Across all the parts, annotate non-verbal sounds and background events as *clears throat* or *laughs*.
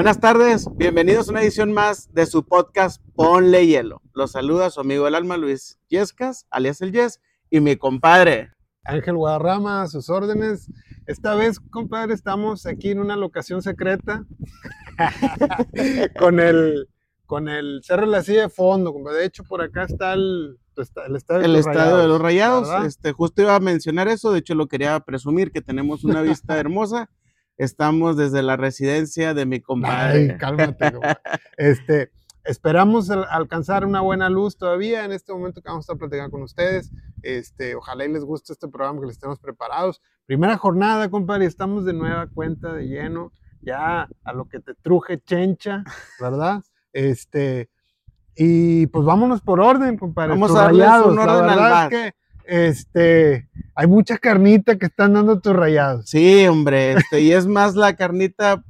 Buenas tardes, bienvenidos a una edición más de su podcast Ponle Hielo. Los saluda su amigo el alma Luis Yescas, alias el Yes, y mi compadre. Ángel Guadarrama, a sus órdenes. Esta vez, compadre, estamos aquí en una locación secreta *laughs* con el con el Cerro de la Silla de fondo. De hecho, por acá está el, el estadio, de, el los estadio de los Rayados. Este, justo iba a mencionar eso, de hecho lo quería presumir, que tenemos una vista *laughs* hermosa. Estamos desde la residencia de mi compadre. Ay, cálmate. *laughs* este, esperamos alcanzar una buena luz todavía en este momento que vamos a estar platicando con ustedes. Este, ojalá y les guste este programa que les estemos preparados. Primera jornada, compadre, estamos de nueva cuenta de lleno, ya a lo que te truje chencha, ¿verdad? Este, y pues vámonos por orden, compadre. Vamos a darle un orden La verdad es que este, hay mucha carnita que están dando tus rayados. Sí, hombre, este, y es más la carnita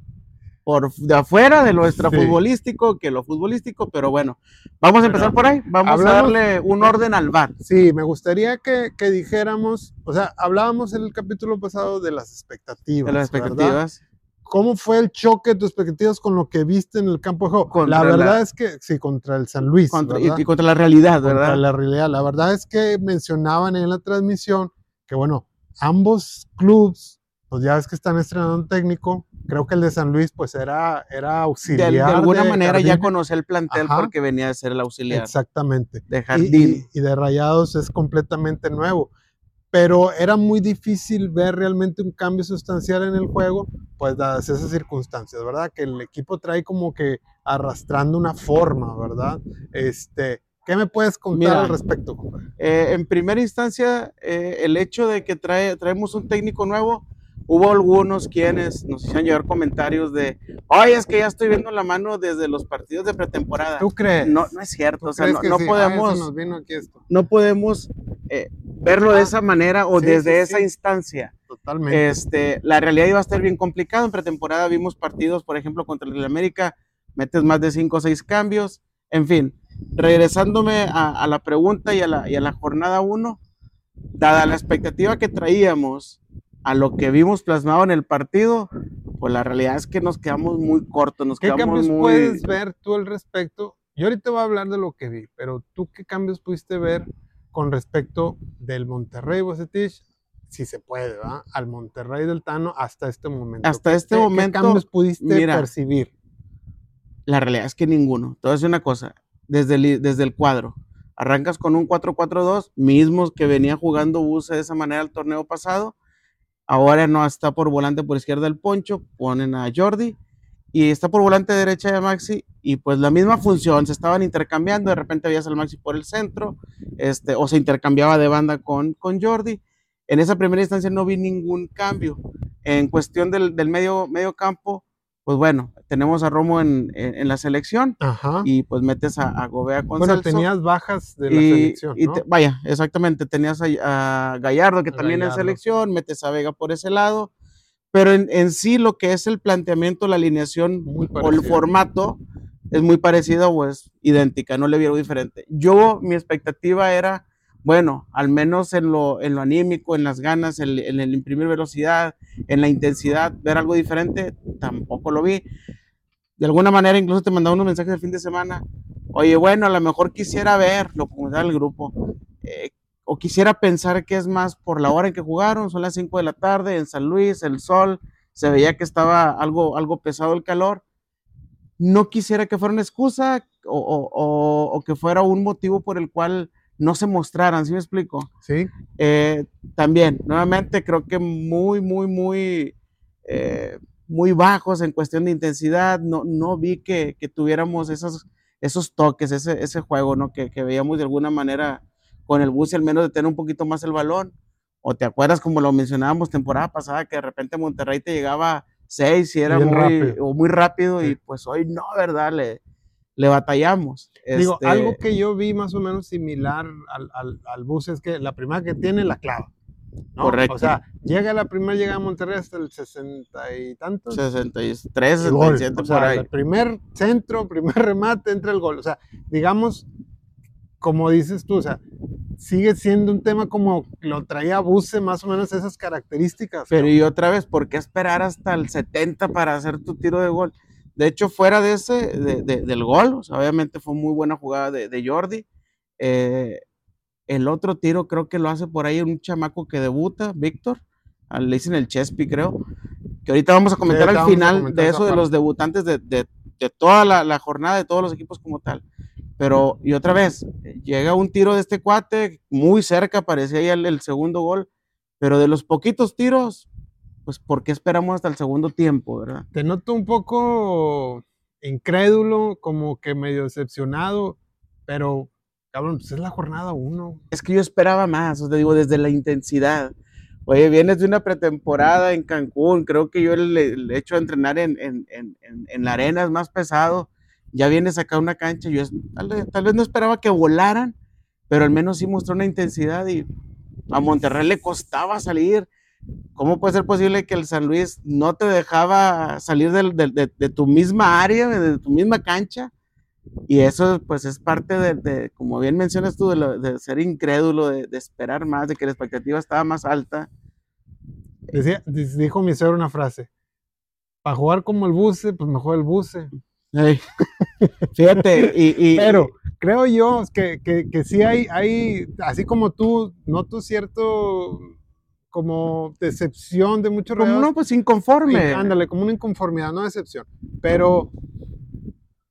por de afuera de lo extrafutbolístico que lo futbolístico, pero bueno, vamos a empezar por ahí, vamos a darle un orden al bar. Sí, me gustaría que, que, dijéramos, o sea, hablábamos en el capítulo pasado de las expectativas. De las expectativas. ¿Cómo fue el choque de tus expectativas con lo que viste en el campo de juego? la verdad es que, sí, contra el San Luis. y, contra la realidad, ¿verdad? Contra la realidad. La verdad es que mencionaban en la transmisión que, bueno, ambos clubes, pues ya ves que están estrenando un técnico. Creo que el de San Luis, pues era, era auxiliar. De, alguna manera ya conoce el plantel porque venía a ser el auxiliar. Exactamente. De Jardín. y de Rayados es completamente nuevo pero era muy difícil ver realmente un cambio sustancial en el juego, pues dadas esas circunstancias, ¿verdad? Que el equipo trae como que arrastrando una forma, ¿verdad? Este, ¿Qué me puedes contar al respecto? Eh, en primera instancia, eh, el hecho de que trae, traemos un técnico nuevo, hubo algunos quienes nos hicieron llegar comentarios de, oye, es que ya estoy viendo la mano desde los partidos de pretemporada. ¿Tú crees? No, no es cierto, o sea, no, ah, podemos, no podemos eh, verlo de esa manera o desde esa instancia. Totalmente. Este, la realidad iba a estar bien complicado. En pretemporada vimos partidos, por ejemplo, contra el América, metes más de 5 o 6 cambios. En fin, regresándome a, la pregunta y a la, y a la jornada 1, dada la expectativa que traíamos a lo que vimos plasmado en el partido, pues la realidad es que nos quedamos muy cortos, nos ¿Qué quedamos cambios muy... puedes ver tú al respecto? Yo ahorita voy a hablar de lo que vi, pero tú qué cambios pudiste ver con respecto del Monterrey Bocetich, si se puede, ¿va? Al Monterrey del Tano hasta este momento. Hasta este momento. ¿Qué cambios pudiste percibir? La realidad es que ninguno. Te voy a decir una cosa, desde el, desde el cuadro. Arrancas con un 4-4-2, mismos que venía jugando Buse de esa manera el torneo pasado, Ahora no está por volante por izquierda el Poncho, ponen a Jordi y está por volante derecha de Maxi y pues la misma función, se estaban intercambiando, de repente veías al Maxi por el centro, este, o se intercambiaba de banda con, con Jordi. En esa primera instancia no vi ningún cambio. En cuestión del, del medio, medio campo, pues bueno, tenemos a Romo en, en, la selección y pues metes a, a Gobea con Bueno, tenías bajas de la selección, ¿no? vaya, exactamente, tenías a, Gallardo que también es selección, metes a Vega por ese lado, pero en, en sí lo que es el planteamiento, la alineación o el formato es muy parecido o es idéntica, no le vieron diferente. Yo, mi expectativa era bueno, al menos en lo, en lo anímico, en las ganas, en, el imprimir velocidad, en la intensidad, ver algo diferente, tampoco lo vi. De alguna manera, incluso te mandaba unos mensajes el fin de semana. Oye, bueno, a lo mejor quisiera ver, lo comentaba el grupo, eh, o quisiera pensar que es más por la hora en que jugaron, son las 5 de la tarde en San Luis, el sol, se veía que estaba algo, algo pesado el calor. No quisiera que fuera una excusa o, o que fuera un motivo por el cual no se mostraran, ¿sí me explico? Sí. Eh, también, nuevamente, creo que muy, muy, muy, eh, muy bajos en cuestión de intensidad. No, no vi que, tuviéramos esos, esos toques, ese, ese juego, ¿no? Que, veíamos de alguna manera con el bus y al menos de tener un poquito más el balón. O te acuerdas, como lo mencionábamos temporada pasada, que de repente Monterrey te llegaba seis y era muy rápido, o muy rápido y pues hoy no, ¿verdad? Le, le batallamos. Digo, este algo que yo vi más o menos similar al, al, bus es que la primera que tiene la clava. Correcto. O sea, llega la primera, llega a Monterrey hasta el 60 y tantos. 63, 67 por ahí. El primer centro, primer *laughs* remate, entra el gol. O sea, digamos, como dices tú, o sea, sigue siendo un tema como lo traía Buse, más o menos esas características. Pero y otra vez, ¿por qué esperar hasta el 70 para hacer tu tiro de gol? De hecho, fuera de ese, del gol, obviamente fue muy buena jugada de, Jordi. Eh, el otro tiro creo que lo hace por ahí un chamaco que debuta, Víctor. Le dicen el Chespi, creo. Que ahorita vamos a comentar al final de eso, de los debutantes de, toda la, jornada, de todos los equipos como tal. Pero, y otra vez, llega un tiro de este cuate, muy cerca, parecía ahí el segundo gol. Pero de los poquitos tiros, pues, ¿por qué esperamos hasta el segundo tiempo, verdad? Te noto un poco incrédulo, como que medio decepcionado, pero, cabrón, pues es la jornada uno. Es que yo esperaba más, o sea, digo, desde la intensidad. Oye, vienes de una pretemporada en Cancún, creo que yo le, he hecho a entrenar en, en, en, en, la arena, es más pesado, ya vienes acá a una cancha, yo tal, tal vez no esperaba que volaran, pero al menos sí mostró una intensidad y a Monterrey le costaba salir, ¿Cómo puede ser posible que el San Luis no te dejaba salir de, tu misma área, de tu misma cancha? Y eso pues es parte de, como bien mencionas tú, de, ser incrédulo, de, esperar más, de que la expectativa estaba más alta. Decía, dijo mi suegro una frase, para jugar como el buce, pues mejor el buce. *laughs* Fíjate, y, Pero creo yo que, que, que sí hay, hay, así como tú, noto cierto como decepción de muchos Como no, pues inconforme. ándale, como una inconformidad, no decepción. Pero,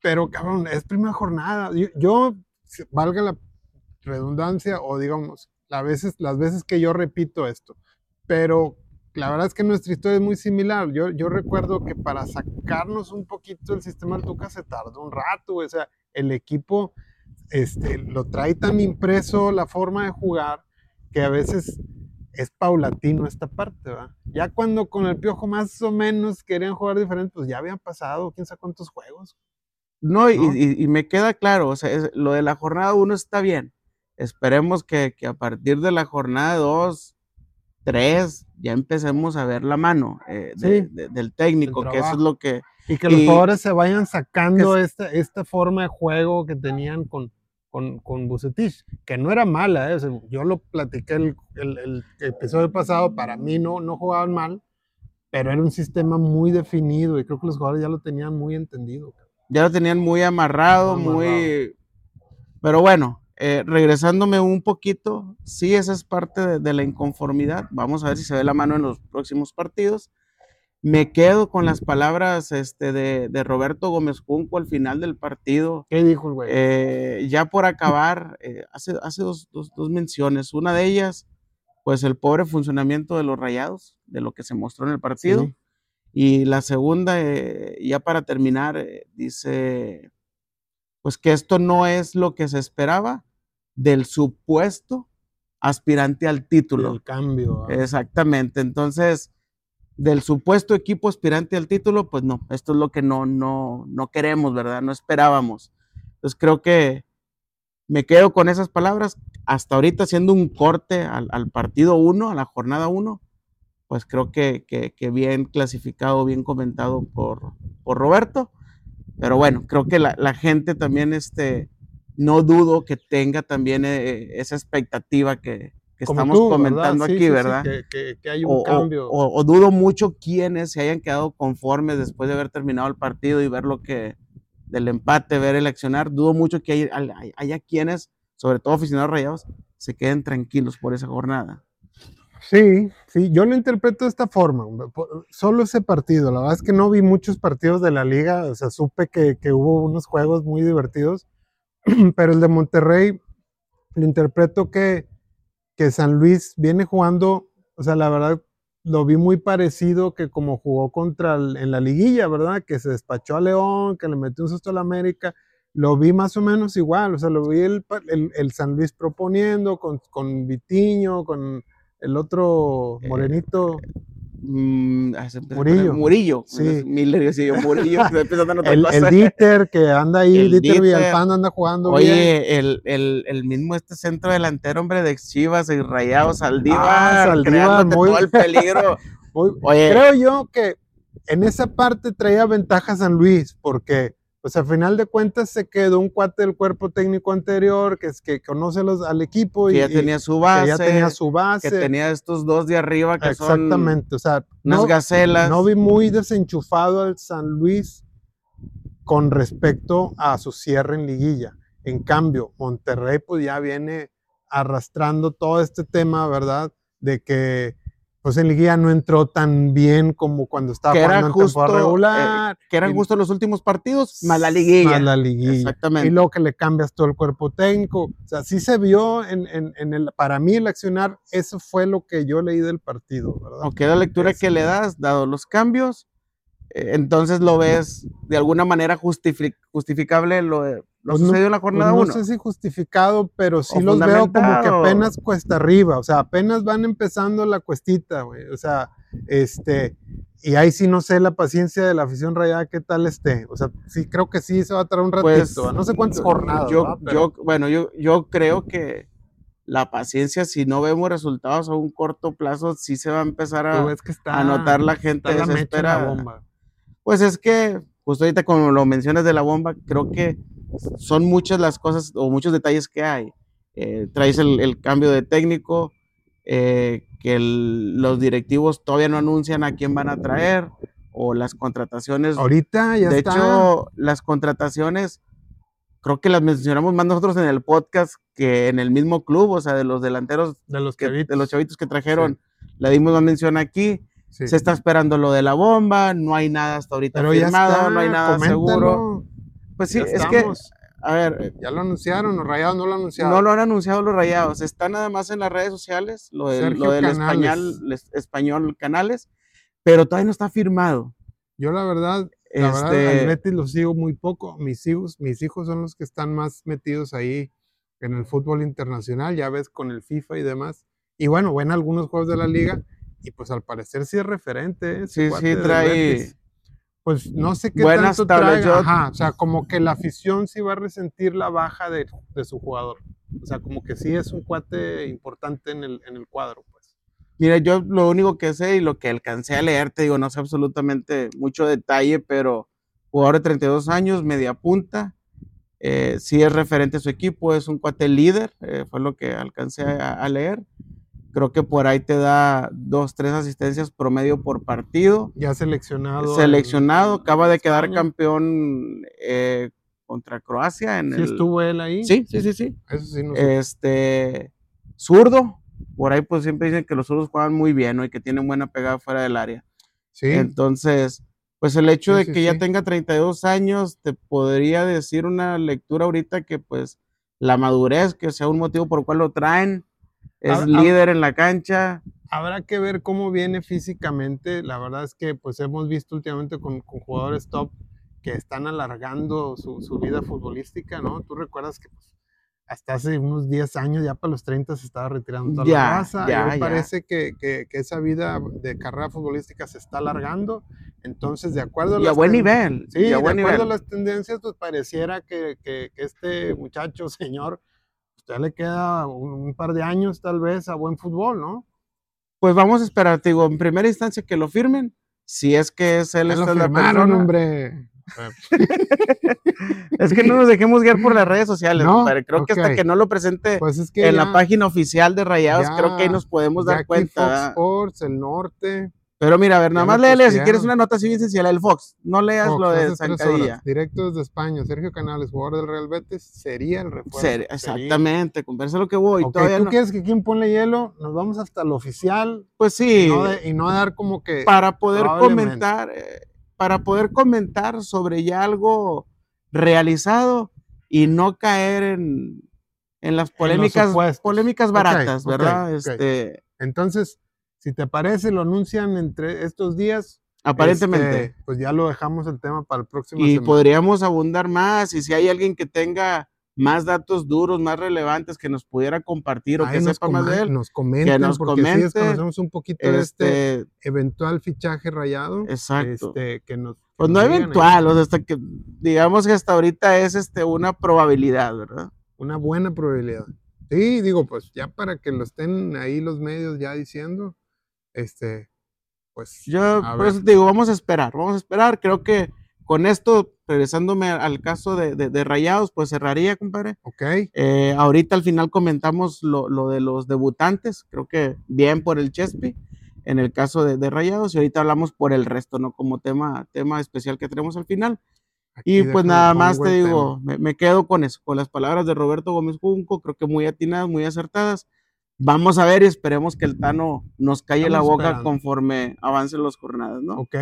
pero cabrón, es primera jornada. Yo, valga la redundancia o digamos, las veces, las veces que yo repito esto, pero la verdad es que nuestra historia es muy similar. Yo, yo recuerdo que para sacarnos un poquito del sistema del Tuca se tardó un rato, o sea, el equipo este, lo trae tan impreso la forma de jugar que a veces es paulatino esta parte, ¿va? Ya cuando con el piojo más o menos querían jugar diferente, pues ya habían pasado quién sabe cuántos juegos. No, Y, me queda claro, o sea, lo de la jornada 1 está bien. Esperemos que, a partir de la jornada 2, 3, ya empecemos a ver la mano eh, del técnico, que eso es lo que... Y que los jugadores se vayan sacando esta, esta forma de juego que tenían con, con, con Bucetich, que no era mala, ¿eh? yo lo platiqué el, el, episodio pasado, para mí no, no jugaban mal, pero era un sistema muy definido y creo que los jugadores ya lo tenían muy entendido. Ya lo tenían muy amarrado, muy... Pero bueno, eh, regresándome un poquito, sí, esa es parte de, de, la inconformidad. Vamos a ver si se ve la mano en los próximos partidos. Me quedo con las palabras este, de, Roberto Gómez Junco al final del partido. ¿Qué dijo el güey? Eh, ya por acabar, eh, hace, hace dos, menciones. Una de ellas, pues el pobre funcionamiento de los rayados, de lo que se mostró en el partido. Y la segunda, eh, ya para terminar, dice, pues que esto no es lo que se esperaba del supuesto aspirante al título. El cambio. Exactamente. Entonces, del supuesto equipo aspirante al título, pues no, esto es lo que no, no, no queremos, ¿verdad? No esperábamos. Entonces creo que me quedo con esas palabras. Hasta ahorita haciendo un corte al, partido 1, a la jornada 1, pues creo que, bien clasificado, bien comentado por, por Roberto. Pero bueno, creo que la, gente también, este, no dudo que tenga también eh, esa expectativa que, que estamos comentando aquí, ¿verdad? que, hay un cambio. O, dudo mucho quienes se hayan quedado conformes después de haber terminado el partido y ver lo que del empate, ver el accionar. Dudo mucho que haya, quienes, sobre todo aficionados rayados, se queden tranquilos por esa jornada. Sí, sí, yo lo interpreto de esta forma. Solo ese partido, la verdad es que no vi muchos partidos de la liga, o sea, supe que, que hubo unos juegos muy divertidos, *clears throat* pero el de Monterrey lo interpreto que que San Luis viene jugando, o sea, la verdad lo vi muy parecido que como jugó contra en la liguilla, ¿verdad? Que se despachó a León, que le metió un susto a la América. Lo vi más o menos igual, o sea, lo vi el, el, San Luis proponiendo con, con Vitiño, con el otro eh, morenito. Mm, ah, Murillo. Murillo. Sí. Miller, sí, Murillo. el, el Dieter que anda ahí, el Dieter, Villalpando anda jugando Oye, El, el, el, mismo este centro delantero, hombre, de Chivas y Rayados, Saldívar, ah, Saldívar muy, todo el peligro. *laughs* Oye. Creo yo que en esa parte traía ventaja San Luis, porque pues al final de cuentas se quedó un cuate del cuerpo técnico anterior que es que conoce los, al equipo y ya tenía su base, ya tenía su base, que tenía estos dos de arriba que exactamente, o sea, unas no, gacelas. No vi muy desenchufado al San Luis con respecto a su cierre en liguilla. En cambio, Monterrey pues ya viene arrastrando todo este tema, ¿verdad? De que pues en liguilla no entró tan bien como cuando estaba que jugando justo, en regular. Eh, que eran justo los últimos partidos, más la liguilla. Más la liguilla. Exactamente. Y luego que le cambias todo el cuerpo técnico. O sea, sí se vio en, en, en el, para mí el accionar, eso fue lo que yo leí del partido, ¿verdad? Aunque la lectura que le das, dado los cambios, eh, entonces lo ves de alguna manera justificable lo, lo pues sucedió en la pues jornada 1. no sé si justificado, pero sí los veo como que apenas cuesta arriba, o sea, apenas van empezando la cuestita, güey, o sea, este, y ahí sí no sé la paciencia de la afición rayada qué tal esté, o sea, sí creo que sí se va a traer un ratito, pues, no sé cuántas jornadas. Yo, yo, bueno, yo, yo creo que la paciencia, si no vemos resultados a un corto plazo, sí se va a empezar a, a notar la gente desesperada. Pues es que, justo ahorita como lo mencionas de la bomba, creo que son muchas las cosas o muchos detalles que hay. Eh, traes el, cambio de técnico, eh, que los directivos todavía no anuncian a quién van a traer, o las contrataciones. Ahorita ya De hecho, las contrataciones, creo que las mencionamos más nosotros en el podcast que en el mismo club, o sea, de los delanteros, de los, que, de los chavitos que trajeron, le dimos una mención aquí. Se está esperando lo de la bomba, no hay nada hasta ahorita firmado, no hay nada seguro. Pues sí, es que, a ver. Eh, ya lo anunciaron, los rayados no lo anunciaron. No lo han anunciado los rayados, está nada más en las redes sociales, lo, lo del español, español Canales, pero todavía no está firmado. Yo la verdad, la verdad, al este lo sigo muy poco. Mis hijos, mis hijos son los que están más metidos ahí en el fútbol internacional, ya ves, con el FIFA y demás. Y bueno, ven algunos juegos de la liga y pues al parecer sí es referente. ¿eh? Sí, sí, trae. Pues no sé qué Buenas tanto trae. Ajá, o sea, como que la afición sí va a resentir la baja de, de, su jugador. O sea, como que sí es un cuate importante en el, en el cuadro, pues. Mira, yo lo único que sé y lo que alcancé a leer, te digo, no sé absolutamente mucho detalle, pero jugador de 32 años, media punta, eh, sí es referente a su equipo, es un cuate líder, eh, fue lo que alcancé a leer. Creo que por ahí te da dos, tres asistencias promedio por partido. Ya seleccionado. Seleccionado, acaba de quedar campeón eh, contra Croacia. En ¿Sí estuvo él ahí? Sí, sí, sí, sí. Eso sí no sé. Este, zurdo, por ahí pues siempre dicen que los zurdos juegan muy bien ¿no? y que tienen buena pegada fuera del área. Sí. Entonces, pues el hecho de que ya tenga 32 años, te podría decir una lectura ahorita que pues la madurez, que sea un motivo por el cual lo traen es líder en la cancha. Habrá que ver cómo viene físicamente. La verdad es que pues hemos visto últimamente con, jugadores top que están alargando su, su, vida futbolística, ¿no? Tú recuerdas que pues, hasta hace unos 10 años, ya para los 30 se estaba retirando toda la raza. Ya, me parece que, que, que, esa vida de carrera futbolística se está alargando. Entonces, de acuerdo a, y a buen nivel. Sí, de acuerdo a las tendencias, pues pareciera que, que este muchacho, *laughs* señor, ya le queda un, par de años tal vez a buen fútbol, ¿no? Pues vamos a esperar, te digo, en primera instancia que lo firmen, si es que es él ya lo firmaron, hombre. *laughs* es que no nos dejemos guiar por las redes sociales, no, creo que hasta que no lo presente pues en la página oficial de Rayados, creo que ahí nos podemos dar cuenta. Fox Sports, el norte, pero mira, a ver, nada más léele si quieres una nota así bien sencilla, el Fox. No leas lo de Zancadilla. Directos de España, Sergio Canales, jugador del Real Betis, sería el refuerzo. exactamente, conversa lo que voy. Okay, ¿Tú quieres que quien ponle hielo? Nos vamos hasta lo oficial. Pues sí. Y no, dar como que. Para poder comentar, eh, para poder comentar sobre ya algo realizado y no caer en, en las polémicas, polémicas baratas, ¿verdad? este, Entonces si te parece, lo anuncian entre estos días. Aparentemente. Este, pues ya lo dejamos el tema para el próximo. Y podríamos abundar más. Y si hay alguien que tenga más datos duros, más relevantes que nos pudiera compartir o que sepa más de él. Nos comenten, que nos porque comente, desconocemos un poquito de este, este eventual fichaje rayado. Exacto. Este, que nos, pues no eventual, o sea, hasta que digamos que hasta ahorita es este una probabilidad, ¿verdad? Una buena probabilidad. Sí, digo, pues ya para que lo estén ahí los medios ya diciendo, este, pues. Yo, por eso te digo, vamos a esperar, vamos a esperar. Creo que con esto, regresándome al caso de, de, Rayados, pues cerraría, compadre. Ok. Eh, ahorita al final comentamos lo, lo, de los debutantes, creo que bien por el Chespi, en el caso de, de, Rayados, y ahorita hablamos por el resto, ¿no? Como tema, tema especial que tenemos al final. y pues nada más te digo, me, quedo con eso, con las palabras de Roberto Gómez Junco, creo que muy atinadas, muy acertadas. Vamos a ver y esperemos que el Tano nos calle la boca conforme avancen las jornadas, ¿no? Ok.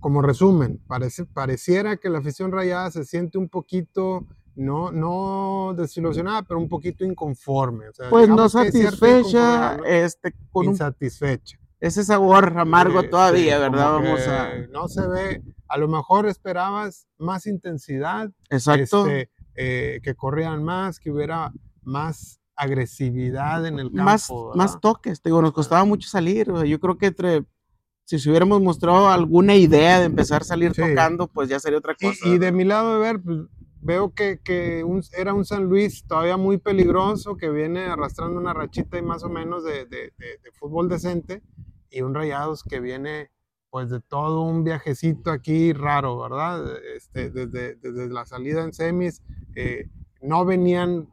Como resumen, parece, pareciera que la afición rayada se siente un poquito, no, no desilusionada, pero un poquito inconforme. pues no satisfecha, este, con insatisfecha. ese sabor amargo todavía, ¿verdad? Vamos a... No se ve, a lo mejor esperabas más intensidad. Exacto. Este, eh, que corrieran más, que hubiera más agresividad en el campo. Más, más toques, te digo, nos costaba mucho salir. Yo creo que entre, si se hubiéramos mostrado alguna idea de empezar a salir tocando, pues ya sería otra cosa. Y, de mi lado de ver, pues, veo que, que era un San Luis todavía muy peligroso, que viene arrastrando una rachita y más o menos de, de, de, fútbol decente, y un Rayados que viene pues de todo un viajecito aquí raro, ¿verdad? Este, desde, desde la salida en semis, eh, no venían,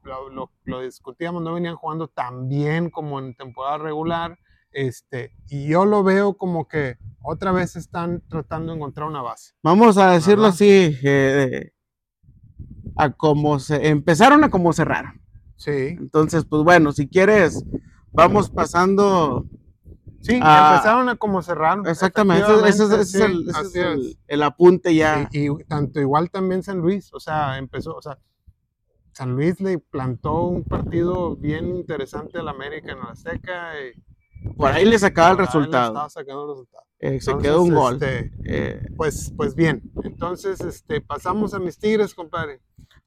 lo, discutíamos, no venían jugando tan bien como en temporada regular. Este, y yo lo veo como que otra vez están tratando de encontrar una base. Vamos a decirlo así, a como se empezaron a como cerraron. Sí. Entonces, pues bueno, si quieres, vamos pasando. Sí, empezaron a como cerraron. Exactamente, ese, es, el, apunte ya. Y, y, tanto igual también San Luis, o sea, empezó, o sea, San Luis le plantó un partido bien interesante al América en la Azteca. Y por ahí le sacaba el resultado. Eh, se quedó un gol. Este, eh, pues, pues bien, entonces este, pasamos a mis Tigres, compadre.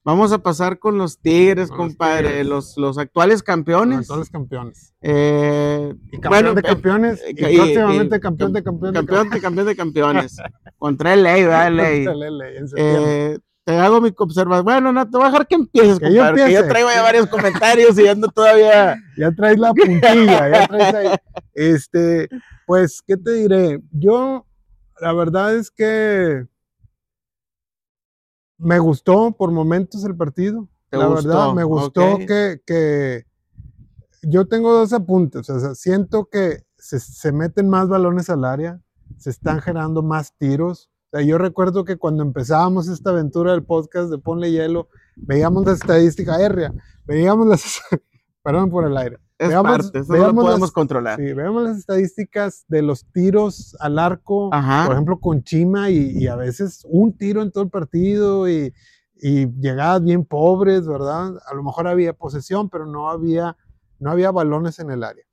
Vamos a pasar con los Tigres, compadre, Los, los actuales campeones. Los actuales campeones. Eh, y campeón de campeones. y, próximamente campeón de campeones. Campeón de campeón de campeones. *laughs* Contra el Ley, ¿verdad? Ley. Contra el Ley, en te hago mi observación. Bueno, no, te voy a dejar que empieces, que yo, que yo traigo ya varios comentarios y ando todavía. *laughs* Ya traes la puntilla, ya traes ahí. *laughs* Este, pues, ¿qué te diré? Yo, la verdad es que me gustó por momentos el partido. La verdad, me gustó que, que, yo tengo dos apuntes. O sea, siento que se, se meten más balones al área, se están generando más tiros yo recuerdo que cuando empezábamos esta aventura del podcast de Ponle Hielo, veíamos la estadística aérea, veíamos las, *laughs* perdón por el aire. Es veíamos, parte, eso podemos controlar. Sí, veíamos las estadísticas de los tiros al arco, por ejemplo, con Chima y, a veces un tiro en todo el partido y, y llegadas bien pobres, ¿verdad? A lo mejor había posesión, pero no había, no había balones en el área.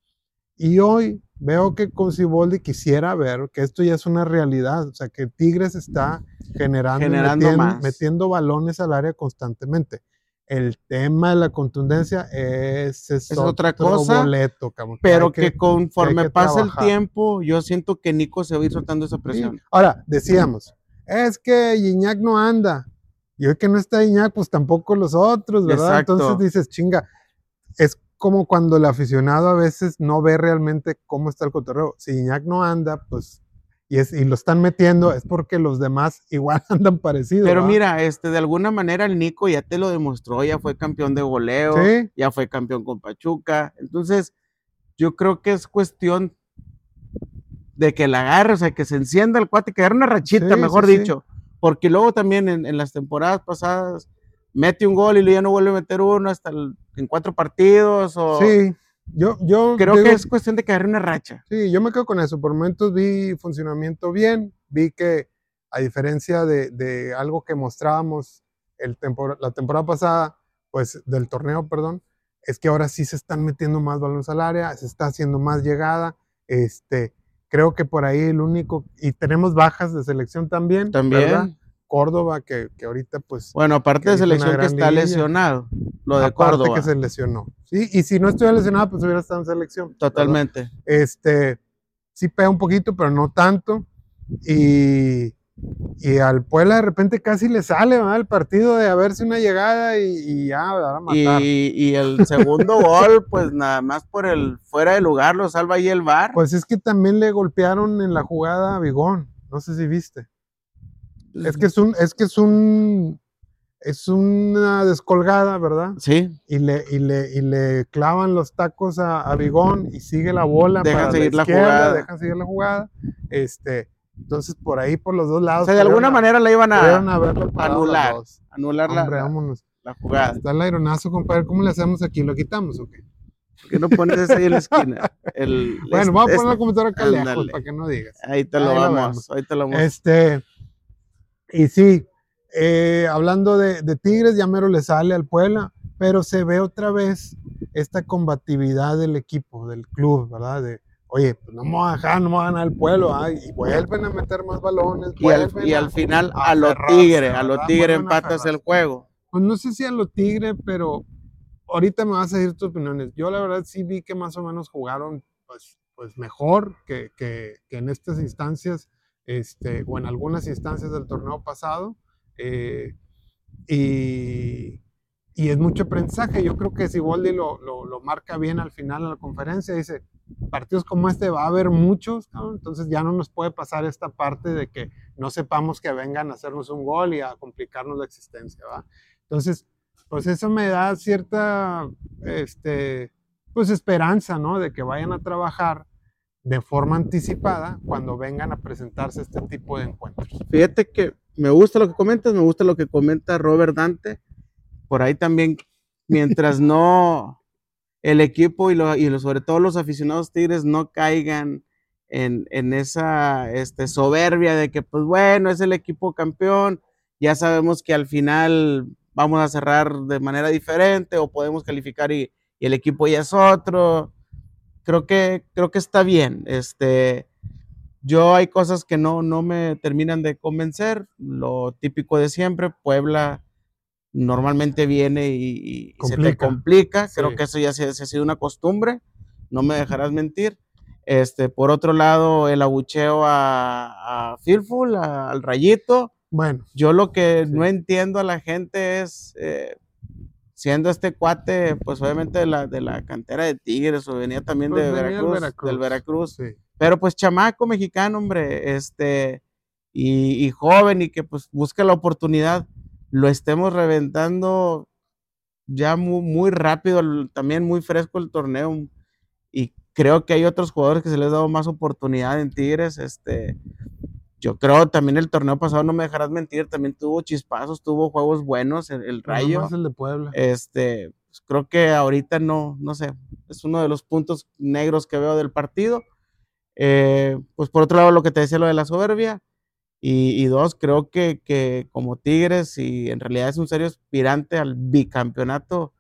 Y hoy veo que con Ciboldi quisiera ver que esto ya es una realidad, o sea, que Tigres está generando, metiendo, balones al área constantemente. El tema de la contundencia es, es, otra cosa, boleto, pero que, conforme pasa el tiempo, yo siento que Nico se va a ir soltando esa presión. Ahora, decíamos, es que Iñak no anda, y hoy que no está Iñak, pues tampoco los otros, ¿verdad? Entonces dices, chinga, es como cuando el aficionado a veces no ve realmente cómo está el cotorreo. Si Iñak no anda, pues, y, es, y lo están metiendo, es porque los demás *laughs* igual andan parecidos. Pero mira, este, de alguna manera el Nico ya te lo demostró, ya fue campeón de goleo, ya fue campeón con Pachuca. Entonces, yo creo que es cuestión de que la agarre, o sea, que se encienda el cuate, que agarre una rachita, mejor dicho. Porque luego también en, en las temporadas pasadas mete un gol y luego ya no vuelve a meter uno hasta en cuatro partidos. O... Sí, yo, yo creo que es cuestión de caer una racha. Sí, yo me quedo con eso. Por momentos vi funcionamiento bien, vi que a diferencia de, algo que mostrábamos el la temporada pasada, pues del torneo, perdón, es que ahora sí se están metiendo más balones al área, se está haciendo más llegada. Este, creo que por ahí el único, y tenemos bajas de selección también. También. Córdoba, que, ahorita pues... Bueno, aparte de selección que está lesionado, lo de aparte Córdoba. que se lesionó. Sí, y si no estuviera lesionado, pues hubiera estado en selección. Totalmente. Este, sí pega un poquito, pero no tanto. Y, y al Puebla de repente casi le sale ¿verdad? el partido de haberse una llegada y, ya, a matar. Y, y el segundo *laughs* gol, pues nada más por el fuera de lugar lo salva ahí el bar. Pues es que también le golpearon en la jugada a Bigón, no sé si viste. Es que es un, es que es un, es una descolgada, ¿verdad? Sí. Y le, y le, y le clavan los tacos a, a Bigón y sigue la bola. Dejan seguir la, jugada. Dejan seguir la jugada. Este, Entonces, por ahí, por los dos lados. O sea, de alguna manera la iban a, anular. Anular la, jugada. Está el aeronazo, compadre. ¿Cómo le hacemos aquí? ¿Lo quitamos o qué? ¿Por qué no pones ese ahí en la esquina? *laughs* bueno, vamos a poner la computadora acá lejos para que no digas. Ahí te lo vamos. Ahí te lo vamos. Este, y sí, eh, hablando de, de, Tigres, ya mero le sale al Puebla, pero se ve otra vez esta combatividad del equipo, del club, ¿verdad? De, oye, pues no me voy a dejar, no me voy a ganar el pueblo, y vuelven a meter más balones. Y al, y al final a, los tigres, a los tigres empatas el juego. Pues no sé si a los tigres, pero ahorita me vas a decir tus opiniones. Yo la verdad sí vi que más o menos jugaron pues, pues mejor que, que, que en estas instancias, este, o en algunas instancias del torneo pasado. Eh, y, y es mucho aprendizaje. Yo creo que si Boldi lo, lo, lo, marca bien al final en la conferencia, dice, partidos como este va a haber muchos, entonces ya no nos puede pasar esta parte de que no sepamos que vengan a hacernos un gol y a complicarnos la existencia, ¿va? Entonces, pues eso me da cierta, este, pues esperanza, ¿no? De que vayan a trabajar de forma anticipada cuando vengan a presentarse este tipo de encuentros. Fíjate que me gusta lo que comentas, me gusta lo que comenta Robert Dante por ahí también, mientras no *laughs* el equipo y, lo, y sobre todo los aficionados Tigres no caigan en, en, esa este, soberbia de que, pues bueno, es el equipo campeón, ya sabemos que al final vamos a cerrar de manera diferente o podemos calificar y, y el equipo ya es otro. Creo que, creo que está bien. Este, yo hay cosas que no, no me terminan de convencer. Lo típico de siempre, Puebla normalmente viene y, se te complica. Creo que eso ya se, ha sido una costumbre, no me dejarás mentir. Este, por otro lado, el abucheo a, a Fearful, al Rayito. Bueno. Yo lo que no entiendo a la gente es, eh, siendo este cuate, pues obviamente de la, de la cantera de Tigres, o venía también pues de Veracruz, del Veracruz. Pero pues chamaco mexicano, hombre, este, y, y joven y que pues busca la oportunidad lo estemos reventando ya muy, muy rápido, también muy fresco el torneo. Y creo que hay otros jugadores que se les ha dado más oportunidad en Tigres. Este, yo creo también el torneo pasado, no me dejarás mentir, también tuvo chispazos, tuvo juegos buenos, el, el Rayo. el de Puebla. Este, pues creo que ahorita no, no sé, es uno de los puntos negros que veo del partido. Eh, pues por otro lado, lo que te decía lo de la soberbia, y, dos, creo que, que, como Tigres, y en realidad es un serio aspirante al bicampeonato,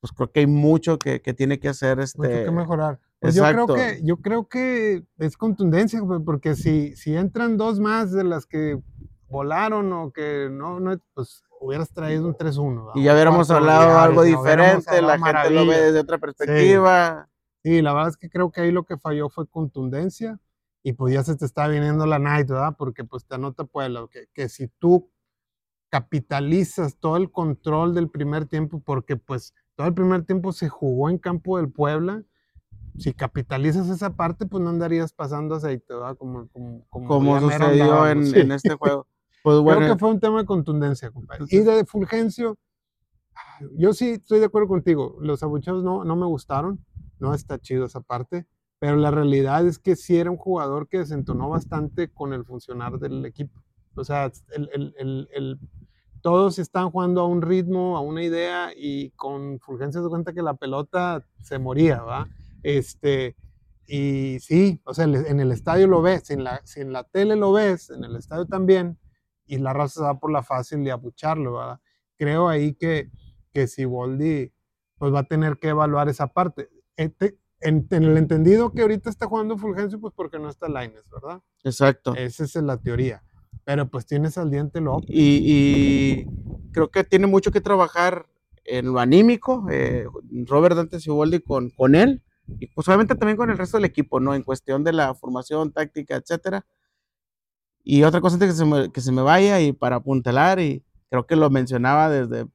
pues creo que hay mucho que, que tiene que hacer. Este... Mucho que mejorar. Pues yo, creo que, yo creo que es contundencia, porque si, si entran dos más de las que volaron o que no, no pues hubieras traído un 3-1. Y ya hubiéramos hablado algo diferente, la gente lo ve desde otra perspectiva. sí, la verdad es que creo que ahí lo que falló fue contundencia y pues ya se te está viniendo la night, ¿verdad? Porque pues te anota Puebla, que, que si tú capitalizas todo el control del primer tiempo, porque pues todo el primer tiempo se jugó en campo del Puebla, si capitalizas esa parte, pues no andarías pasando aceite, ¿verdad? Como, como, como, sucedió en, en, este juego. *laughs* Pues bueno, Creo que fue un tema de contundencia, compadre. y de Fulgencio, yo sí estoy de acuerdo contigo. Los abucheos no, no me gustaron. No está chido esa parte pero la realidad es que sí era un jugador que desentonó bastante con el funcionar del equipo. O sea, el, todos están jugando a un ritmo, a una idea, y con Fulgencio se cuenta que la pelota se moría, ¿va? Este, y sí, o sea, en el estadio lo ves, en la, si en la tele lo ves, en el estadio también, y la raza se va por la fácil de abucharlo, ¿verdad? Creo ahí que, que si Boldi pues va a tener que evaluar esa parte. Este, en, el entendido que ahorita está jugando Fulgencio, pues porque no está Laines, ¿verdad? Exacto. Esa es la teoría. Pero pues tienes al diente López. Y, creo que tiene mucho que trabajar en lo anímico, eh, Robert Dante Ciboldi con, con él, y pues obviamente también con el resto del equipo, ¿no? En cuestión de la formación, táctica, etcétera. Y otra cosa que se, me, que se me vaya y para apuntalar, y creo que lo mencionaba desde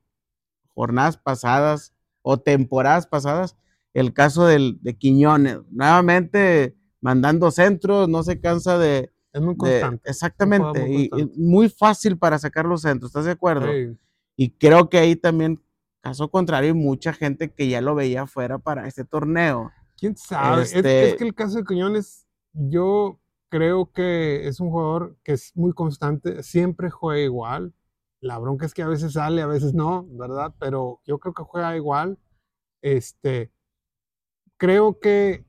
jornadas pasadas o temporadas pasadas, el caso del, de Quiñones, nuevamente mandando centros, no se cansa de... Es muy constante. exactamente, y, muy fácil para sacar los centros, ¿estás de acuerdo? Y creo que ahí también, caso contrario, mucha gente que ya lo veía fuera para este torneo. ¿Quién sabe? Es, este es, que el caso de Quiñones, yo creo que es un jugador que es muy constante, siempre juega igual. La bronca es que a veces sale, a veces no, ¿verdad? Pero yo creo que juega igual. Este, creo que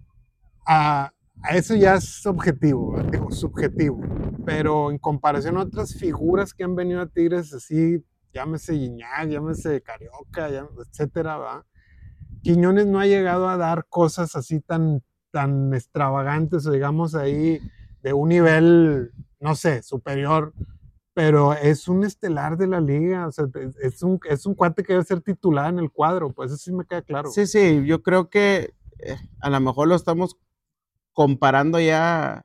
a, eso ya es objetivo, digo, subjetivo. Pero en comparación a otras figuras que han venido a Tigres, así, llámese Guiñac, llámese Carioca, etcétera, ¿va? Quiñones no ha llegado a dar cosas así tan, tan extravagantes o digamos ahí de un nivel, no sé, superior, pero es un estelar de la liga, o sea, es un, es un cuate que debe ser titular en el cuadro, pues eso sí me queda claro. Sí, sí, yo creo que eh, a lo mejor lo estamos comparando ya,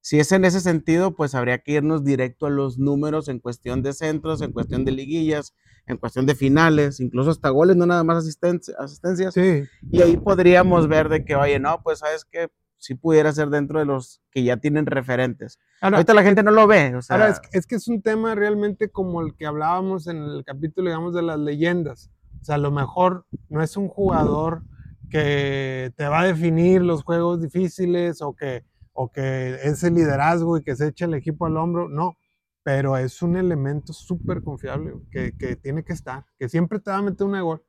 si es en ese sentido, pues habría que irnos directo a los números en cuestión de centros, en cuestión de liguillas, en cuestión de finales, incluso hasta goles, no nada más asistencias. Sí. Y ahí podríamos ver de que, oye, no, pues sabes que si pudiera ser dentro de los que ya tienen referentes. Ahorita la gente no lo ve. O sea, ahora es, es, que es un tema realmente como el que hablábamos en el capítulo, digamos, de las leyendas. O sea, a lo mejor no es un jugador que te va a definir los juegos difíciles o que, o que es el liderazgo y que se echa el equipo al hombro. No, pero es un elemento súper confiable que, que, tiene que estar, que siempre te va a meter una gol.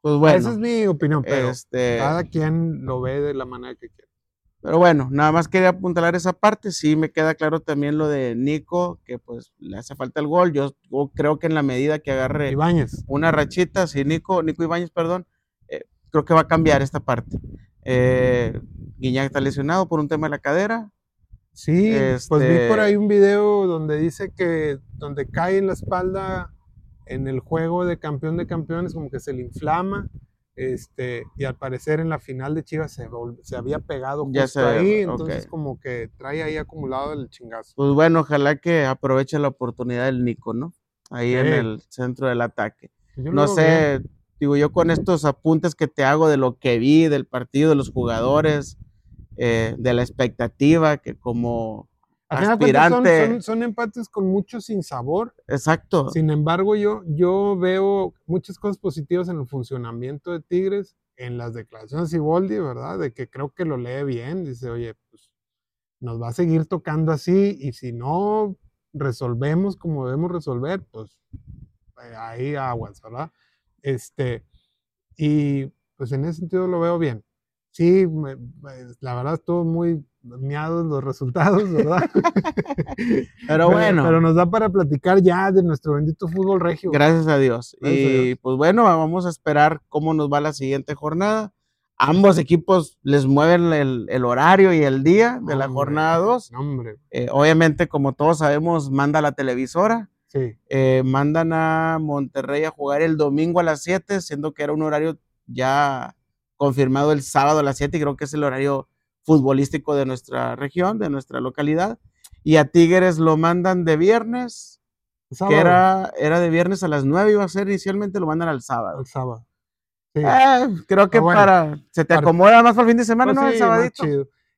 Pues bueno. Esa es mi opinión, pero este... cada quien lo ve de la manera que quiere. Pero bueno, nada más quería apuntalar esa parte. Sí, me queda claro también lo de Nico, que pues le hace falta el gol. Yo, creo que en la medida que agarre una rachita, sí, Nico, Nico Ibáñez, perdón, eh, creo que va a cambiar esta parte. Eh, Guiñac está lesionado por un tema de la cadera. Sí, pues vi por este ahí un video donde dice que donde cae en la espalda en el juego de campeón de campeones, como que se le inflama este, y al parecer en la final de Chivas se, se había pegado justo ahí, entonces como que trae ahí acumulado el chingazo. Pues bueno, ojalá que aproveche la oportunidad del Nico, ¿no? Ahí en el centro del ataque. Pues no sé, digo yo con estos apuntes que te hago de lo que vi del partido, de los jugadores, eh, de la expectativa, que como aspirante. Son, empates con mucho sabor Exacto. Sin embargo, yo, yo veo muchas cosas positivas en el funcionamiento de Tigres, en las declaraciones de Iboldi, ¿verdad? De que creo que lo lee bien. Dice, oye, pues nos va a seguir tocando así y si no resolvemos como debemos resolver, pues eh, ahí aguas, ¿verdad? Este, y pues en ese sentido lo veo bien. Sí, la verdad estuvo muy miados los resultados, ¿verdad? *laughs* pero bueno. Pero, nos da para platicar ya de nuestro bendito fútbol regio. Gracias a Dios. y pues bueno, vamos a esperar cómo nos va la siguiente jornada. Ambos equipos les mueven el, horario y el día de la jornada 2. Eh, obviamente, como todos sabemos, manda la televisora. Sí. Eh, mandan a Monterrey a jugar el domingo a las 7, siendo que era un horario ya confirmado el sábado a las 7 y creo que es el horario futbolístico de nuestra región, de nuestra localidad. Y a Tigres lo mandan de viernes, que era, era de viernes a las 9, iba a ser inicialmente, lo mandan al sábado. Al sábado. Eh, creo que para, se te acomoda más para el fin de semana, pues ¿no? el sabadito.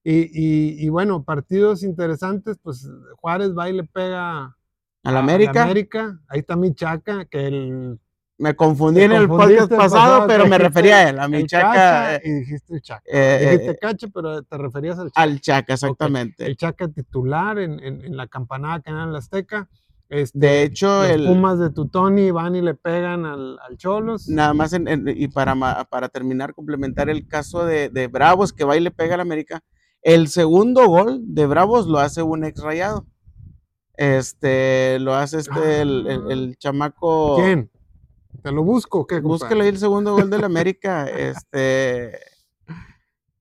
Y, y, bueno, partidos interesantes, pues Juárez va y le pega a la América. América. Ahí está mi Chaca, que el me confundí en el podcast pasado, pero me refería a él, a mi Chaca. Eh, y dijiste Chaca. Eh, dijiste eh, Cacha, pero te referías al Chaca. Al Chaca, exactamente. El Chaca titular en, en, la campanada que en la Azteca. Este, de hecho, los el Pumas de Tutoni van y le pegan al, al Cholos. Nada más, y para, para terminar, complementar el caso de, de, Bravos, que va y le pega al América. El segundo gol de Bravos lo hace un ex rayado. Este, lo hace este, el, el, el, chamaco. ¿Quién? Te lo busco, ¿qué? Búsquelo ahí el segundo gol del América. *laughs* este.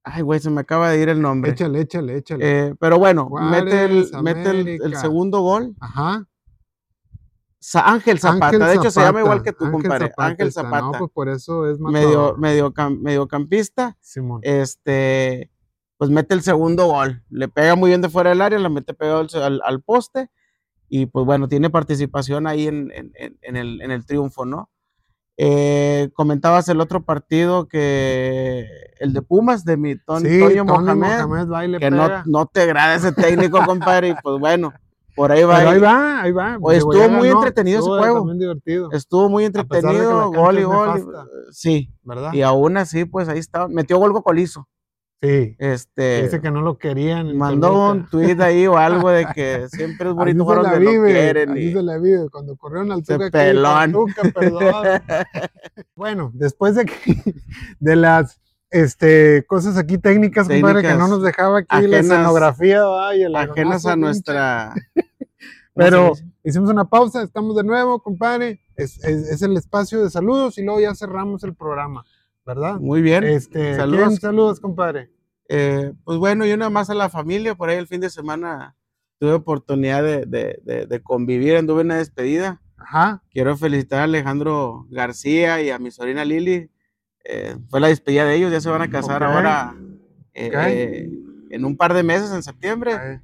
Ay, güey, se me acaba de ir el nombre. Échale, échale, échale. Eh, pero bueno, mete, el, mete el, segundo gol. Ajá. Ángel Zapata, de hecho se llama igual que tu compadre, Ángel Zapata. No, pues por eso es más medio, medio, mediocampista. Simón. Este, pues mete el segundo gol. Le pega muy bien de fuera del área, le mete pegado al, al poste. Y pues bueno, tiene participación ahí en, en, en, el, en el triunfo, ¿no? Eh, comentabas el otro partido que el de Pumas de mi Toño Mohamed, que no, no, te agrada ese técnico, compadre, y pues bueno, por ahí va. ahí va, ahí va. estuvo muy entretenido ese juego. Estuvo muy entretenido, gol y gol. sí, ¿verdad? Y aún así, pues ahí estaba, metió gol Colizo. Sí. Este, Dice que no lo querían. Mandó un tweet ahí o algo de que *laughs* siempre es bonito jugar donde vive, lo quieren. Así se la vive. Cuando corrieron al Tuca. pelón. Tuca, perdón. *laughs* bueno, después de que, *laughs* de las este, cosas aquí técnicas, compadre, que no nos dejaba aquí la escenografía. Ay, el ajenas a nuestra... Pero hicimos una pausa, estamos de nuevo, compadre. Es, es, es, el espacio de saludos y luego ya cerramos el programa. ¿Verdad? Muy bien. Este, saludos. saludos, compadre. Eh, pues bueno, yo nada más a la familia, por ahí el fin de semana tuve oportunidad de, de, de, convivir, anduve en una despedida. Ajá. Quiero felicitar a Alejandro García y a mi sobrina Lili. Eh, fue la despedida de ellos, ya se van a casar ahora eh, en un par de meses, en septiembre.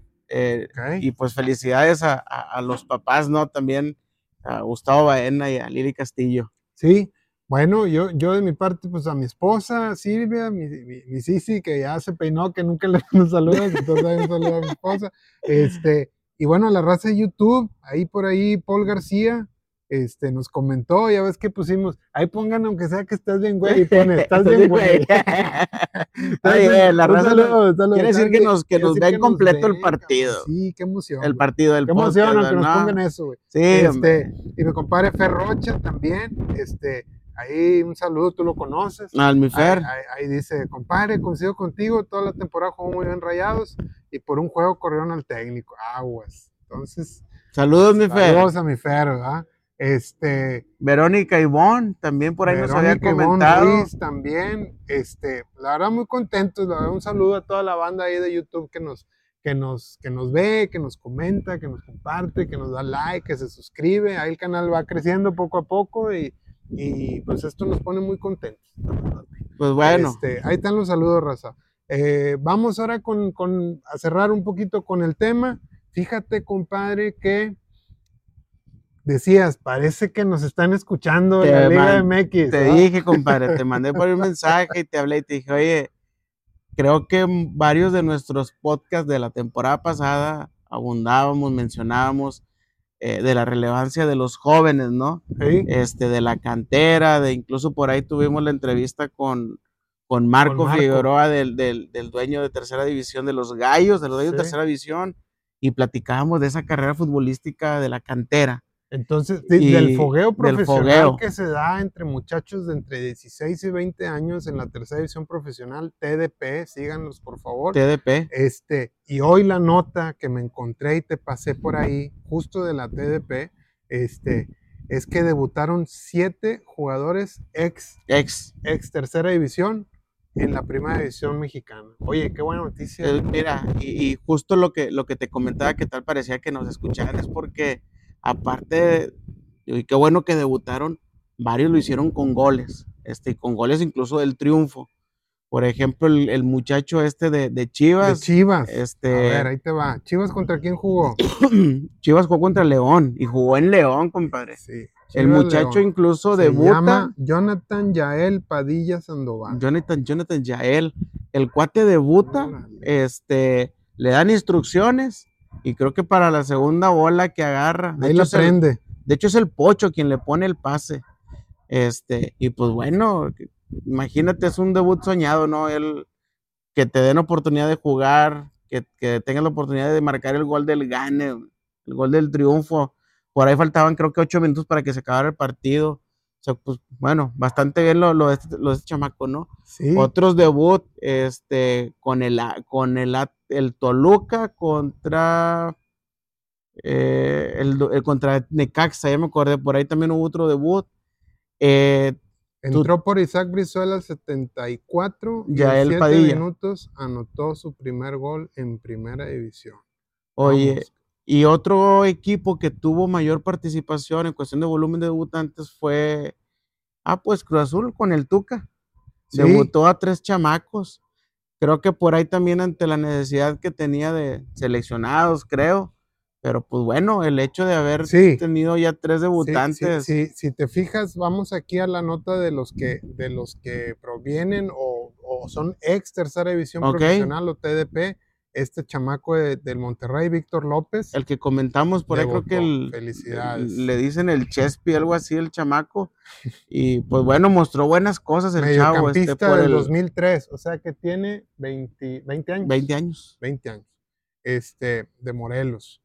Y pues felicidades a, a, a, los papás, ¿no? También a Gustavo Baena y a Lili Castillo. Sí, bueno, yo, yo de mi parte, pues a mi esposa, Silvia, mi, mi, Sisi, que ya se peinó, que nunca le *laughs* mando saludos, entonces un saludo a mi esposa. Este, y bueno, a la raza de YouTube, ahí por ahí, Paul García, este, nos comentó, ya ves que pusimos, ahí pongan aunque sea que estás bien güey, y pone, *laughs* estás bien güey. *laughs* Oye, la raza quiere decir que nos, que nos ven completo el partido. Sí, qué emoción. El partido del Qué emoción aunque nos pongan eso, güey. Sí, este, y mi compadre Ferrocha también, este, Ahí un saludo, tú lo conoces. Al mi Fer. Ahí, dice, compadre, coincido contigo, toda la temporada jugó muy bien rayados y por un juego corrieron al técnico. Aguas. Entonces. Saludos, mi Fer. Saludos a mi Fer, ¿verdad? Este. Verónica Ivón, también por ahí nos había comentado. Ruiz, también, este, la verdad muy contentos, la verdad, un saludo a toda la banda ahí de YouTube que nos, que nos, que nos ve, que nos comenta, que nos comparte, que nos da like, que se suscribe, ahí el canal va creciendo poco a poco y, y pues esto nos pone muy contentos. Pues bueno. Este, ahí están los saludos, raza. Eh, vamos ahora con, con, a cerrar un poquito con el tema. Fíjate, compadre, que decías, parece que nos están escuchando en la Liga MX. Te dije, compadre, te *laughs* mandé por un mensaje y te hablé y te dije, oye, creo que varios de nuestros podcasts de la temporada pasada abundábamos, mencionábamos eh, de la relevancia de los jóvenes, ¿no? Este, de la cantera, de incluso por ahí tuvimos la entrevista con, con Marco, Figueroa, del, del, dueño de tercera división de los Gallos, de los Gallos de tercera división, y platicábamos de esa carrera futbolística de la cantera. Entonces, del fogueo profesional que se da entre muchachos de entre 16 y 20 años en la tercera división profesional, TDP, síganos por favor. TDP. Este, y hoy la nota que me encontré y te pasé por ahí, justo de la TDP, este, es que debutaron siete jugadores ex, ex, ex tercera división en la primera división mexicana. Oye, qué buena noticia. Eh, mira, y, y, justo lo que, lo que te comentaba, que tal parecía que nos escuchaban, es porque aparte, y qué bueno que debutaron, varios lo hicieron con goles, este, con goles incluso del triunfo. Por ejemplo, el, muchacho este de, Chivas. De Chivas. Este, a ver, ahí te va. ¿Chivas contra quién jugó? *clears throat* Chivas jugó contra León y jugó en León, compadre. Sí. el muchacho incluso debuta. Se llama Jonathan Yael Padilla Sandoval. Jonathan, Jonathan Yael. El cuate debuta, este, le dan instrucciones y creo que para la segunda bola que agarra. Ahí la prende. de hecho, es el Pocho quien le pone el pase. Este, y pues bueno, imagínate, es un debut soñado, ¿no? El que te den oportunidad de jugar, que, que tengas la oportunidad de marcar el gol del gane, el gol del triunfo. Por ahí faltaban creo que ocho minutos para que se acabara el partido. O sea, pues bueno, bastante bien lo, lo, de, este, lo de este chamaco, ¿no? Sí. Otros debut, este, con el, con el, el Toluca contra eh, el, contra Necaxa, ya me acordé, por ahí también hubo otro debut. Eh, Entró por Isaac Brizuela 74 ya y en minutos anotó su primer gol en primera división. Oye, y otro equipo que tuvo mayor participación en cuestión de volumen de debutantes fue, ah, pues Cruz Azul con el Tuca. Debutó a tres chamacos. Creo que por ahí también ante la necesidad que tenía de seleccionados, creo. Pero pues bueno, el hecho de haber tenido ya tres debutantes. Sí, si te fijas, vamos aquí a la nota de los que, de los que provienen o, son ex tercera división profesional o TDP. Este chamaco del Monterrey, Víctor López. El que comentamos por ahí, creo que el, Felicidades. le dicen el Chespi, algo así, el chamaco. Y pues bueno, mostró buenas cosas el chavo. Este, por del el 2003, o sea que tiene 20, 20 años. 20 años. 20 años. Este, de Morelos.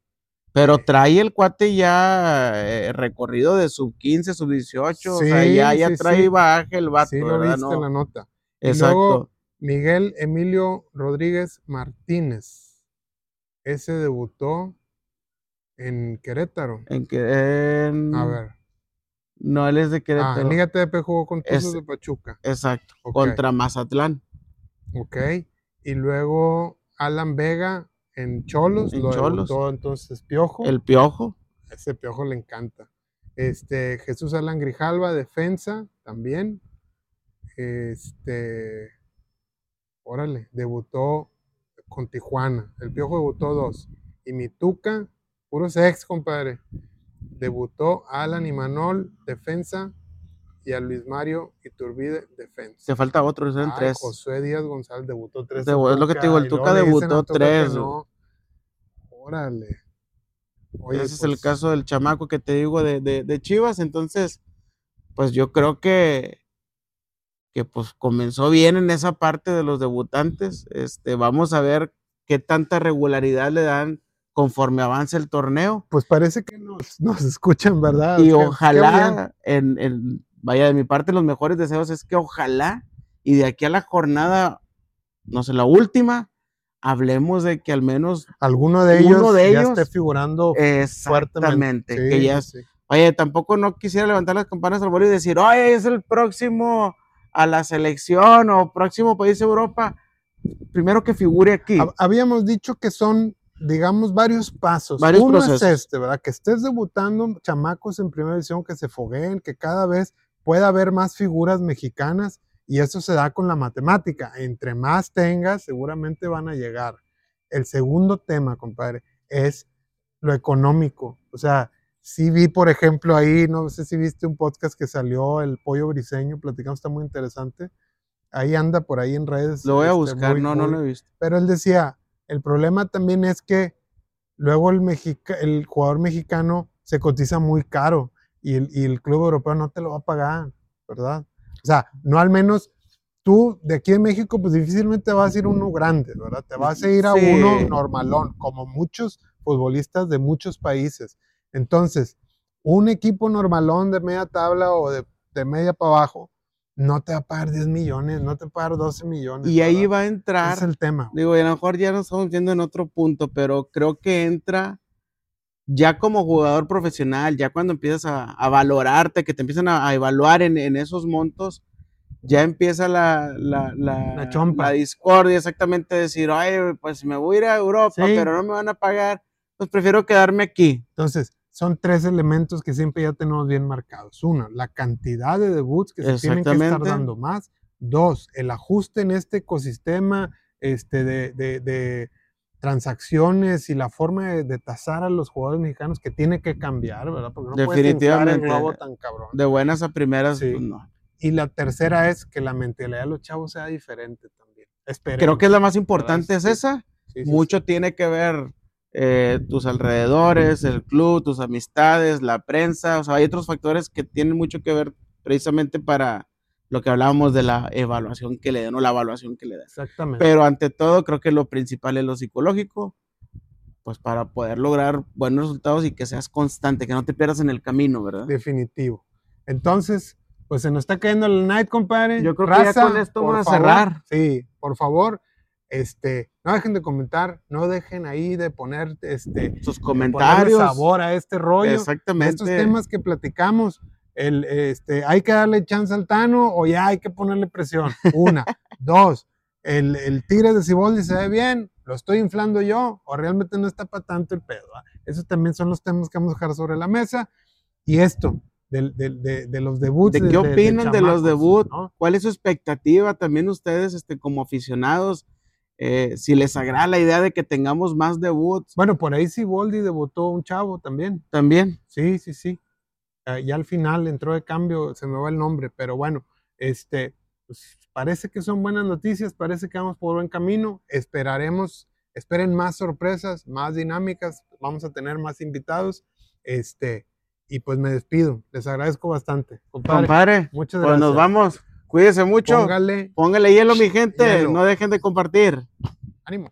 Pero eh, trae el cuate ya eh, recorrido de sub 15, sub 18, o sea, ya, ya trae sí. baje el vato. Sí, lo viste en la nota. Exacto. Miguel Emilio Rodríguez Martínez. Ese debutó en Querétaro. En que A ver. No, él es de Querétaro. Ah, en Liga TDP jugó con Tuzos de Pachuca. Exacto. Contra Mazatlán. Ok. Y luego Alan Vega en Cholos. En lo Cholos. debutó entonces Piojo. El Piojo. Ese Piojo le encanta. Este, Jesús Alan Grijalva, defensa, también. Este, órale, debutó con Tijuana. El Piojo debutó dos. Y Mituca, puros ex, compadre. Debutó Alan y Manol, defensa, y a Luis Mario Iturbide, defensa. Te falta otro, son Ay, tres. Josué Díaz González debutó tres. Es lo que te digo, el y Tuca debutó tres, no. Órale. Oye, Ese es el pues, caso del chamaco que te digo de, de- de Chivas. Entonces, pues yo creo que, que pues comenzó bien en esa parte de los debutantes. Este, vamos a ver qué tanta regularidad le dan conforme avance el torneo. Pues parece que nos, *laughs* nos escuchan, ¿verdad? Y qué bien. ojalá, en, en- vaya, de mi parte, los mejores deseos es que ojalá, y de aquí a la jornada, no sé, la última, hablemos de que al menos, Alguno de uno ellos de ya ellos, esté figurando exactamente, fuertemente. que Sí, ya, sí, sí. oye, tampoco no quisiera levantar las campanas al vuelo y decir, oye, es el próximo a la selección o próximo país de Europa, primero que figure aquí. Hab- Habíamos dicho que son, digamos, varios pasos. Varios Uno procesos. es este, ¿verdad? Que estés debutando chamacos en primera división, que se fogueen, que cada vez pueda haber más figuras mexicanas y eso se da con la matemática. Entre más tengas, seguramente van a llegar. El segundo tema, compadre, es lo económico. O sea, sí vi, por ejemplo, ahí, no sé si viste un podcast que salió, el Pollo Briseño, platicamos, está muy interesante. Ahí anda por ahí en redes. Lo voy a este, buscar, muy- no, no lo he visto. pero él decía, el problema también es que luego el, mexica- el jugador mexicano se cotiza muy caro y el, y el club europeo no te lo va a pagar, ¿verdad? O sea, no al menos tú de aquí en México, pues difícilmente vas a ir a uno grande, ¿verdad? Te vas a ir a Sí. uno normalón, como muchos futbolistas de muchos países. Entonces, un equipo normalón de media tabla o de, de media para abajo, no te va a pagar 10 millones, no te va a pagar 12 millones. Y ahí ¿verdad? va a entrar es el tema. Digo, y a lo mejor ya nos estamos viendo en otro punto, pero creo que entra ya como jugador profesional, ya cuando empiezas a, a valorarte, que te empiezan a, a evaluar en, en esos montos, ya empieza la, la, la, La chompa. la discordia, exactamente decir, ay, pues me voy a ir a Europa, Sí. pero no me van a pagar, pues prefiero quedarme aquí. Entonces, son tres elementos que siempre ya tenemos bien marcados. Uno, la cantidad de debuts que se tienen que estar dando más. Dos, el ajuste en este ecosistema este, de, de- de transacciones y la forma de, de tasar a los jugadores mexicanos que tiene que cambiar, ¿verdad? Porque no puedes Definitivamente. globo tan cabrón. De buenas a primeras, Sí. pues no. Y la tercera es que la mentalidad de los chavos sea diferente también. Esperemos. Creo que es la más importante, es Sí. esa. Sí, sí, mucho tiene que ver eh, tus alrededores, el club, tus amistades, la prensa, o sea, hay otros factores que tienen mucho que ver precisamente para lo que hablábamos de la evaluación que le dan o la evaluación que le dan. Exactamente. Pero ante todo, creo que lo principal es lo psicológico, pues para poder lograr buenos resultados y que seas constante, que no te pierdas en el camino, ¿verdad? Definitivo. Entonces, pues se nos está cayendo el night, compadre. Yo creo que ya con esto vamos a favor, cerrar. Sí, por favor, este, no dejen de comentar, no dejen ahí de poner, este, Sus de comentarios. sabor a este rollo. Exactamente. Estos temas que platicamos, el, este, hay que darle chance al Tano o ya hay que ponerle presión. Una, *laughs* dos, el, el Tigres de Ciboldi se ve bien, lo estoy inflando yo o realmente no está para tanto el pedo. ¿va? Esos también son los temas que vamos a dejar sobre la mesa. Y esto, del- de, de los debuts. ¿De qué opinan de, los debuts? ¿no? ¿Cuál es su expectativa también ustedes este, como aficionados? Eh, si les agrada la idea de que tengamos más debuts Bueno, por ahí Ciboldi debutó un chavo también. también. Sí, sí, sí. Ah, ya al final entró de cambio, se me va el nombre, pero bueno, este, pues, parece que son buenas noticias, parece que vamos por buen camino. Esperaremos, esperen más sorpresas, más dinámicas, vamos a tener más invitados. Este, y pues me despido. Les agradezco bastante. Compadre, muchas gracias. Pues nos vamos. Cuídense mucho. Póngale, Póngale hielo, mi gente. No dejen de compartir. Ánimo.